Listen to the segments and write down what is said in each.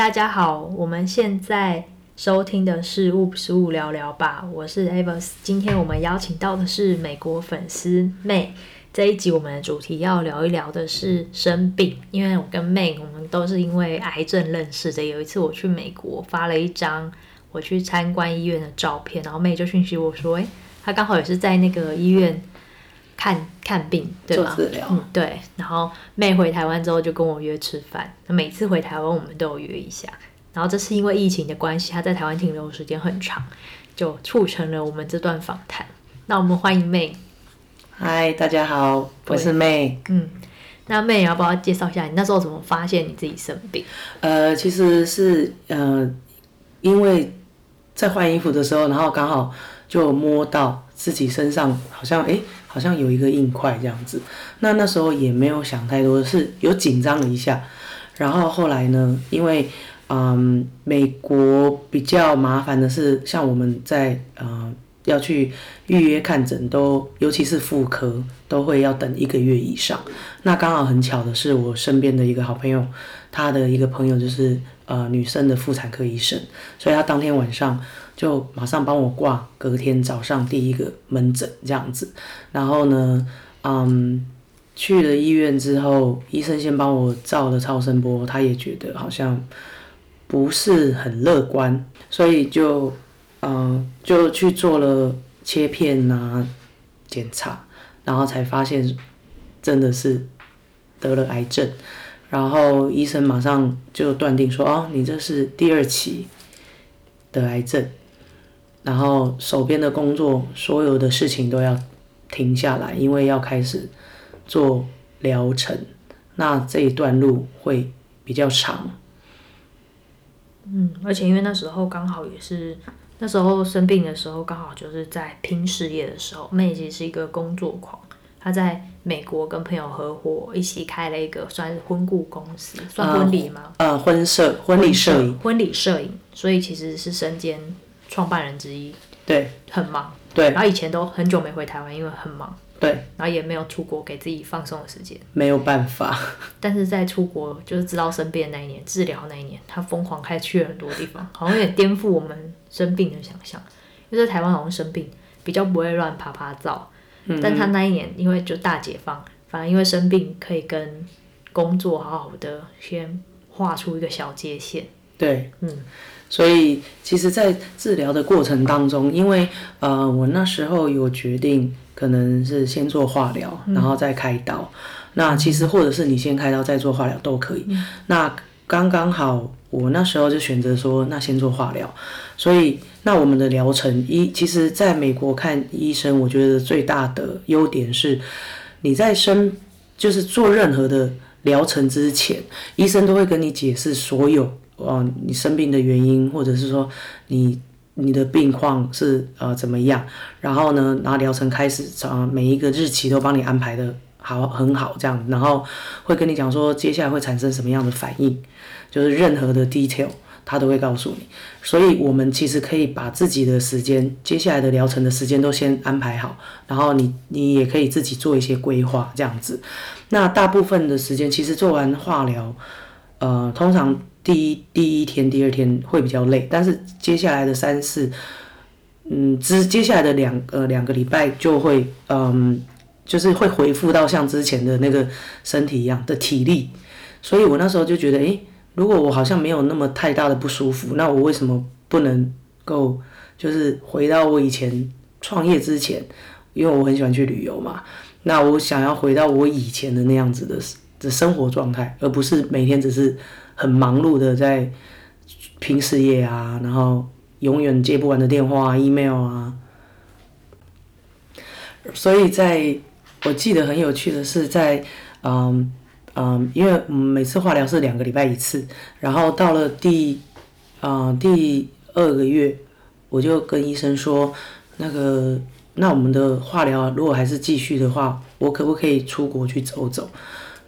大家好，我们现在收听的是物十五聊聊吧，我是 Avis，今天我们邀请到的是美国粉丝妹这一集我们的主题要聊一聊的是生病，因为我跟妹我们都是因为癌症认识的，有一次我去美国发了一张我去参观医院的照片，然后妹就讯息我说，诶，她刚好也是在那个医院。看看病，对吧？做治疗，嗯，对。然后妹回台湾之后就跟我约吃饭，每次回台湾我们都有约一下。然后这是因为疫情的关系，她在台湾停留的时间很长，就促成了我们这段访谈。那我们欢迎妹。嗨，大家好，我是妹。嗯，那妹要不要介绍一下你那时候怎么发现你自己生病？呃，其实是呃，因为在换衣服的时候，然后刚好就摸到自己身上好像哎。诶好像有一个硬块这样子，那那时候也没有想太多，是有紧张了一下，然后后来呢，因为嗯，美国比较麻烦的是，像我们在呃要去预约看诊，都尤其是妇科，都会要等一个月以上。那刚好很巧的是，我身边的一个好朋友，他的一个朋友就是呃女生的妇产科医生，所以他当天晚上。就马上帮我挂，隔天早上第一个门诊这样子，然后呢，嗯，去了医院之后，医生先帮我照了超声波，他也觉得好像不是很乐观，所以就，嗯，就去做了切片啊检查，然后才发现真的是得了癌症，然后医生马上就断定说，哦，你这是第二期的癌症。然后手边的工作，所有的事情都要停下来，因为要开始做疗程。那这一段路会比较长。嗯，而且因为那时候刚好也是那时候生病的时候，刚好就是在拼事业的时候。妹其实是一个工作狂，她在美国跟朋友合伙一起开了一个算是婚顾公司，算婚礼吗？呃，婚摄、婚礼摄影、婚礼摄影，所以其实是身兼。创办人之一，对，很忙，对，然后以前都很久没回台湾，因为很忙，对，然后也没有出国给自己放松的时间，没有办法。但是在出国就是知道生病的那一年，治疗那一年，他疯狂开去了很多地方，好像也颠覆我们生病的想象。因为在台湾好像生病比较不会乱啪啪照，嗯，但他那一年因为就大解放，反而因为生病可以跟工作好好的先画出一个小界限，对，嗯。所以，其实，在治疗的过程当中，因为呃，我那时候有决定，可能是先做化疗，然后再开刀。嗯、那其实，或者是你先开刀再做化疗都可以。嗯、那刚刚好，我那时候就选择说，那先做化疗。所以，那我们的疗程一，其实在美国看医生，我觉得最大的优点是，你在生就是做任何的疗程之前，医生都会跟你解释所有。哦，你生病的原因，或者是说你你的病况是呃怎么样？然后呢，拿疗程开始，啊，每一个日期都帮你安排的好很好这样，然后会跟你讲说接下来会产生什么样的反应，就是任何的 detail 他都会告诉你。所以我们其实可以把自己的时间，接下来的疗程的时间都先安排好，然后你你也可以自己做一些规划这样子。那大部分的时间其实做完化疗，呃，通常。第一第一天、第二天会比较累，但是接下来的三四，嗯，之接下来的两呃两个礼拜就会，嗯，就是会恢复到像之前的那个身体一样的体力，所以我那时候就觉得，诶，如果我好像没有那么太大的不舒服，那我为什么不能够就是回到我以前创业之前？因为我很喜欢去旅游嘛，那我想要回到我以前的那样子的的生活状态，而不是每天只是。很忙碌的在拼事业啊，然后永远接不完的电话、email 啊，所以在我记得很有趣的是在，嗯嗯，因为每次化疗是两个礼拜一次，然后到了第啊、嗯、第二个月，我就跟医生说，那个那我们的化疗如果还是继续的话，我可不可以出国去走走？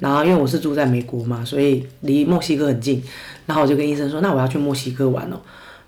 然后因为我是住在美国嘛，所以离墨西哥很近。然后我就跟医生说：“那我要去墨西哥玩哦。”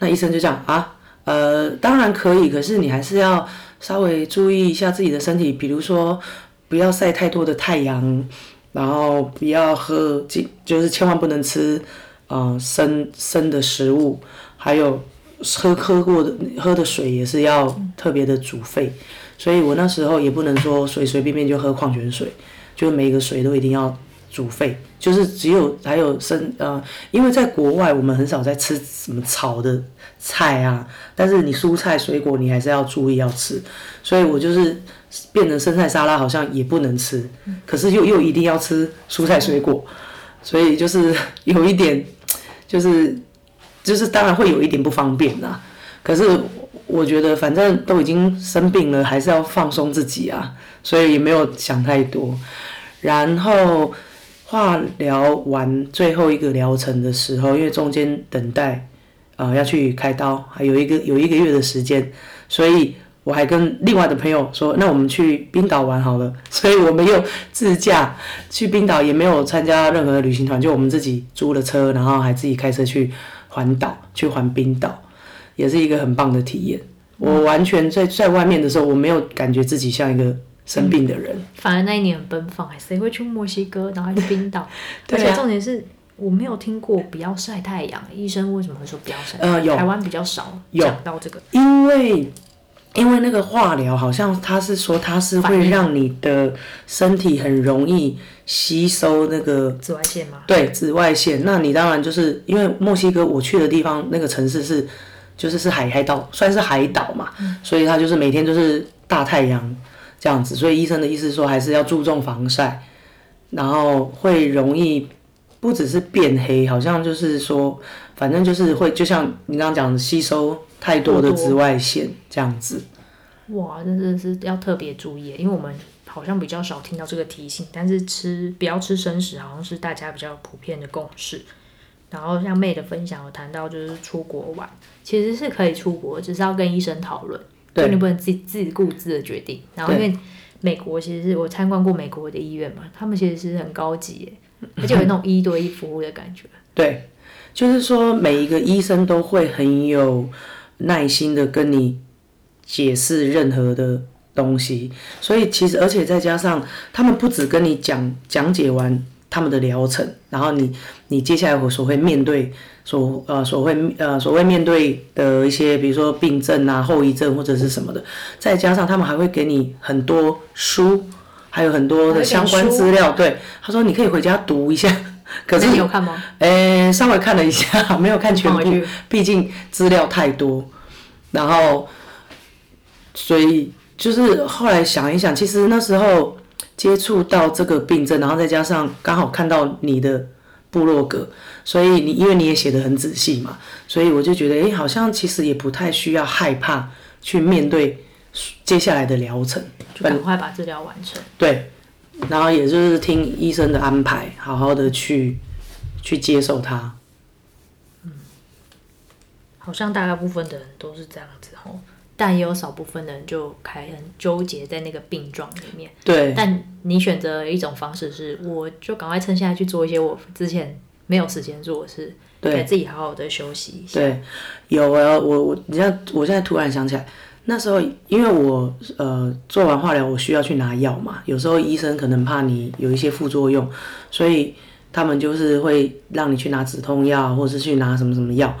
那医生就这样啊，呃，当然可以，可是你还是要稍微注意一下自己的身体，比如说不要晒太多的太阳，然后不要喝，就是千万不能吃呃生生的食物，还有喝喝过的喝的水也是要特别的煮沸，所以我那时候也不能说随随便便就喝矿泉水，就是每个水都一定要煮沸，就是只有还有生呃，因为在国外我们很少在吃什么炒的菜啊，但是你蔬菜水果你还是要注意要吃，所以我就是变成生菜沙拉好像也不能吃，可是又又一定要吃蔬菜水果，所以就是 有一点。就是，就是当然会有一点不方便啦。可是我觉得反正都已经生病了，还是要放松自己啊，所以也没有想太多。然后化疗完最后一个疗程的时候，因为中间等待，呃，要去开刀，还有一个有一个月的时间，所以。我还跟另外的朋友说，那我们去冰岛玩好了，所以我们又自驾去冰岛，也没有参加任何的旅行团，就我们自己租了车，然后还自己开车去环岛，去环冰岛，也是一个很棒的体验。我完全在在外面的时候，我没有感觉自己像一个生病的人，嗯、反而那一年很奔放，谁会去墨西哥，然后还去冰岛？对啊、而且重点是我没有听过不要晒太阳，医生为什么会说不要晒？呃，有台湾比较少讲到这个，因为。因为那个化疗好像他是说他是会让你的身体很容易吸收那个紫外线吗？对，紫外线。那你当然就是因为墨西哥我去的地方那个城市是就是是海海岛，算是海岛嘛，嗯、所以他就是每天就是大太阳这样子。所以医生的意思说还是要注重防晒，然后会容易不只是变黑，好像就是说反正就是会就像你刚刚讲的吸收。太多的紫外线这样子，哇，真的是要特别注意，因为我们好像比较少听到这个提醒，但是吃不要吃生食，好像是大家比较普遍的共识。然后像妹的分享有谈到，就是出国玩，其实是可以出国，只是要跟医生讨论，对，就你不能自己自己顾自的决定。然后因为美国其实是我参观过美国的医院嘛，他们其实是很高级，而且有那种一对一服务的感觉。对，就是说每一个医生都会很有。耐心的跟你解释任何的东西，所以其实而且再加上他们不止跟你讲讲解完他们的疗程，然后你你接下来我所会面对所呃所会呃所谓面对的一些比如说病症啊后遗症或者是什么的，再加上他们还会给你很多书，还有很多的相关资料。对，他说你可以回家读一下。可是你有看吗？诶、欸，稍微看了一下，没有看全部，毕竟资料太多。然后，所以就是后来想一想，其实那时候接触到这个病症，然后再加上刚好看到你的部落格，所以你因为你也写得很仔细嘛，所以我就觉得，诶，好像其实也不太需要害怕去面对接下来的疗程，就赶快把治疗完成。对。然后也就是听医生的安排，好好的去去接受它。嗯，好像大概部分的人都是这样子吼，但也有少部分的人就还很纠结在那个病状里面。对。但你选择一种方式是，我就赶快趁现在去做一些我之前没有时间做的事，对，给自己好好的休息一下。对，有啊，我我你像，我现在突然想起来。那时候，因为我呃做完化疗，我需要去拿药嘛。有时候医生可能怕你有一些副作用，所以他们就是会让你去拿止痛药，或是去拿什么什么药。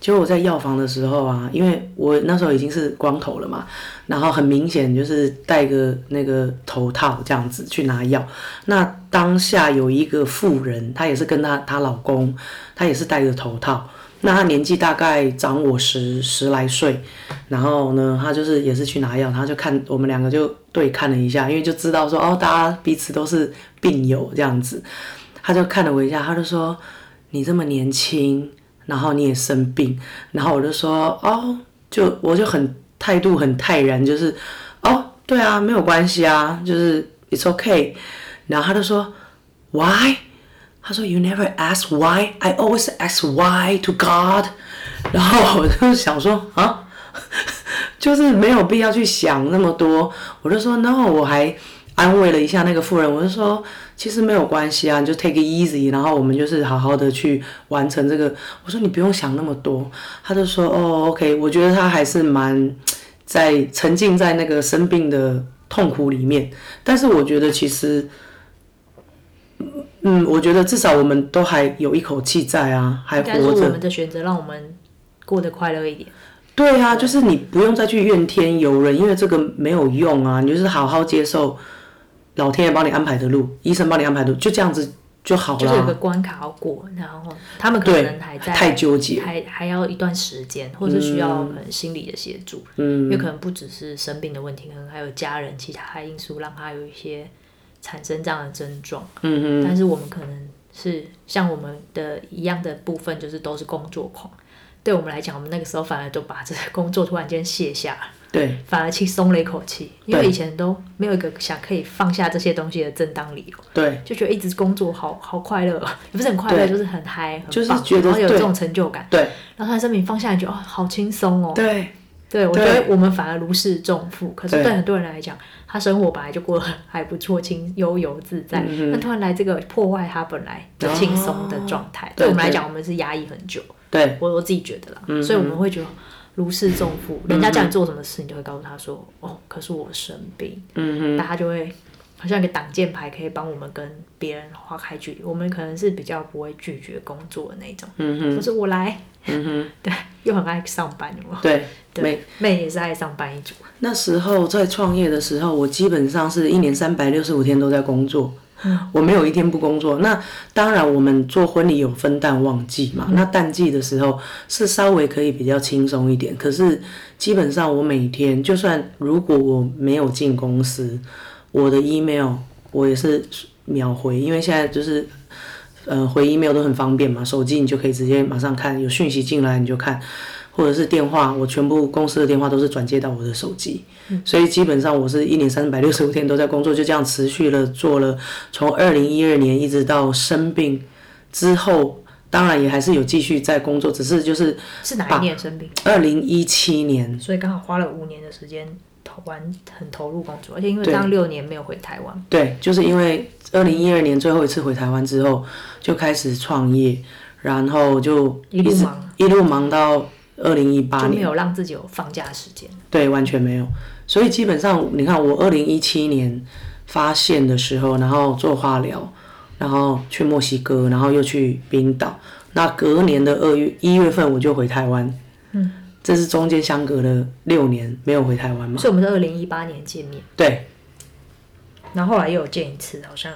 结果我在药房的时候啊，因为我那时候已经是光头了嘛，然后很明显就是戴个那个头套这样子去拿药。那当下有一个妇人，她也是跟她她老公，她也是戴着头套。那他年纪大概长我十十来岁，然后呢，他就是也是去拿药，他就看我们两个就对看了一下，因为就知道说哦，大家彼此都是病友这样子，他就看了我一下，他就说你这么年轻，然后你也生病，然后我就说哦，就我就很态度很泰然，就是哦，对啊，没有关系啊，就是 it's okay，然后他就说 why？他说：“You never ask why. I always ask why to God。”然后我就想说啊，就是没有必要去想那么多。我就说，：“No 我还安慰了一下那个妇人，我就说，其实没有关系啊，你就 take it easy。然后我们就是好好的去完成这个。我说你不用想那么多。他就说：“哦，OK。”我觉得他还是蛮在沉浸在那个生病的痛苦里面。但是我觉得其实。嗯，我觉得至少我们都还有一口气在啊，还活着。我们的选择让我们过得快乐一点。对啊，就是你不用再去怨天尤人，因为这个没有用啊。你就是好好接受老天爷帮你安排的路，医生帮你安排的路，就这样子就好了。就是有个关卡要过，然后他们可能还在太纠结，还还要一段时间，或者需要可能心理的协助。嗯，因为可能不只是生病的问题，可能还有家人其他因素让他有一些。产生这样的症状，嗯嗯，但是我们可能是像我们的一样的部分，就是都是工作狂。对我们来讲，我们那个时候反而就把这个工作突然间卸下，对，反而轻松了一口气，因为以前都没有一个想可以放下这些东西的正当理由，对，就觉得一直工作好好快乐，也不是很快乐，就是很嗨，就是觉得然后有这种成就感，对，然后突然生命放下来，觉得哦，好轻松哦，对。对，我觉得我们反而如释重负。可是对。很多人来讲，他生活本来就过得还不错，轻悠游自在。那突然来这个破坏他本来就轻松的状态，对我们来讲，我们是压抑很久。对，我我自己觉得啦，所以我们会觉得如释重负。人家叫你做什么事，你就会告诉他说：“哦，可是我生病。”嗯，大家就会好像一个挡箭牌，可以帮我们跟别人划开距离。我们可能是比较不会拒绝工作的那种。嗯哼，就是我来。嗯哼，对，又很爱上班的嘛。对，妹妹也是爱上班一族。那时候在创业的时候，我基本上是一年三百六十五天都在工作，嗯，我没有一天不工作。那当然，我们做婚礼有分淡旺季嘛。嗯，那淡季的时候是稍微可以比较轻松一点。可是基本上我每天，就算如果我没有进公司，我的 email 我也是秒回，因为现在就是。呃，回 email 都很方便嘛，手机你就可以直接马上看，有讯息进来你就看，或者是电话，我全部公司的电话都是转接到我的手机，嗯、所以基本上我是一年三百六十五天都在工作，就这样持续了做了，从二零一二年一直到生病之后，当然也还是有继续在工作，只是就是是哪一年生病？二零一七年，所以刚好花了五年的时间。投完很投入工作，而且因为这样六年没有回台湾。对，就是因为二零一二年最后一次回台湾之后，就开始创业，然后就一路忙，一路忙到二零一八年，没有让自己有放假时间。对，完全没有。所以基本上，你看我二零一七年发现的时候，然后做化疗，然后去墨西哥，然后又去冰岛，那隔年的二月一月份我就回台湾。嗯。这是中间相隔了六年没有回台湾嘛？所以我们是二零一八年见面。对。然后后来又有见一次，好像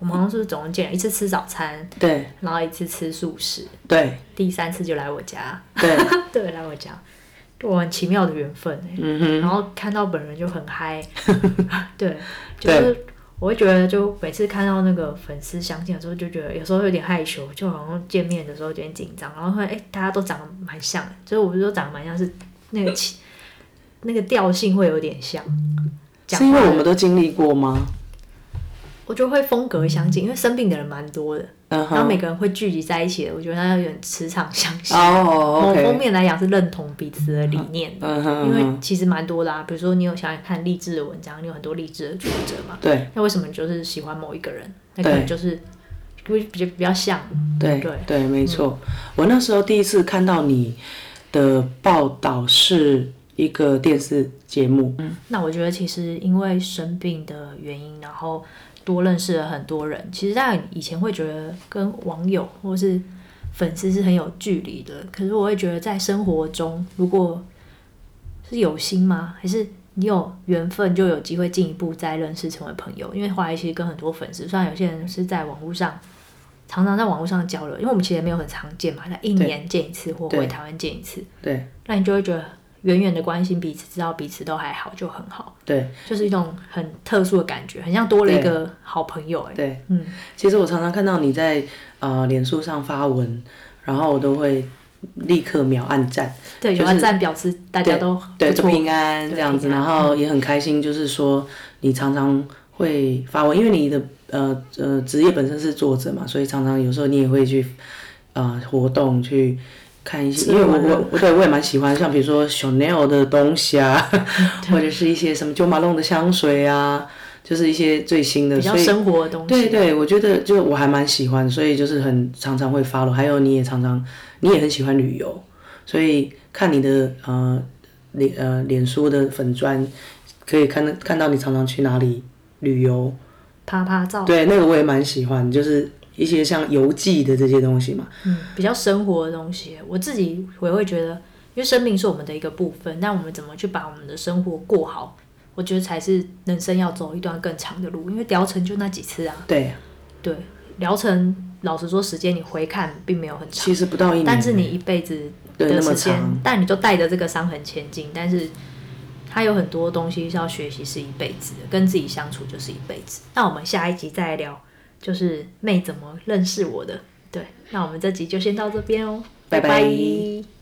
我们好像是总共见了一次吃早餐。对。然后一次吃素食。对。第三次就来我家。对。对，来我家，我很奇妙的缘分哎。嗯哼。然后看到本人就很嗨。对。就是。我会觉得，就每次看到那个粉丝相见的时候，就觉得有时候有点害羞，就好像见面的时候有点紧张，然后会哎，大家都长得蛮像的，就是我不是说长得蛮像，是那个气，那个调性会有点像。是因为我们都经历过吗？我觉得会风格相近，因为生病的人蛮多的。然后每个人会聚集在一起的，我觉得他有点磁场相吸。某方面来讲是认同彼此的理念，因为其实蛮多的啊。比如说你有想想看励志的文章，你有很多励志的作者嘛。对。那为什么你就是喜欢某一个人？那可能就是因为比较比较像。对对对，没错。我那时候第一次看到你的报道是一个电视节目。嗯。那我觉得其实因为生病的原因，然后。多认识了很多人，其实在以前会觉得跟网友或是粉丝是很有距离的，可是我会觉得在生活中，如果是有心吗？还是你有缘分就有机会进一步再认识成为朋友？因为后来其实跟很多粉丝，虽然有些人是在网络上常常在网络上交流，因为我们其实没有很常见嘛，那一年见一次或回台湾见一次，对，那你就会觉得。远远的关心彼此，知道彼此都还好就很好。对，就是一种很特殊的感觉，很像多了一个好朋友。哎，对，嗯，其实我常常看到你在呃脸书上发文，然后我都会立刻秒按赞。对，有按赞表示大家都对平安这样子，然后也很开心，就是说你常常会发文，因为你的呃呃职业本身是作者嘛，所以常常有时候你也会去呃活动去。看一些，因为我我我对我也蛮喜欢，像比如说 Chanel 的东西啊，或者是一些什么 Jo Malone 的香水啊，就是一些最新的，比较生活的东西。对对，我觉得就我还蛮喜欢，所以就是很常常会 follow。还有你也常常，你也很喜欢旅游，所以看你的呃脸呃脸书的粉砖，可以看到看到你常常去哪里旅游。拍拍照。对，那个我也蛮喜欢，就是一些像游记的这些东西嘛。嗯，比较生活的东西，我自己我也会觉得，因为生命是我们的一个部分，那我们怎么去把我们的生活过好？我觉得才是人生要走一段更长的路，因为疗程就那几次啊。对，对，疗程老实说，时间你回看并没有很长，其实不到一年，但是你一辈子的时间，但你就带着这个伤痕前进，但是他有很多东西是要学习，是一辈子的，跟自己相处就是一辈子。那我们下一集再来聊，就是妹怎么认识我的。对，那我们这集就先到这边哦，拜拜。拜拜。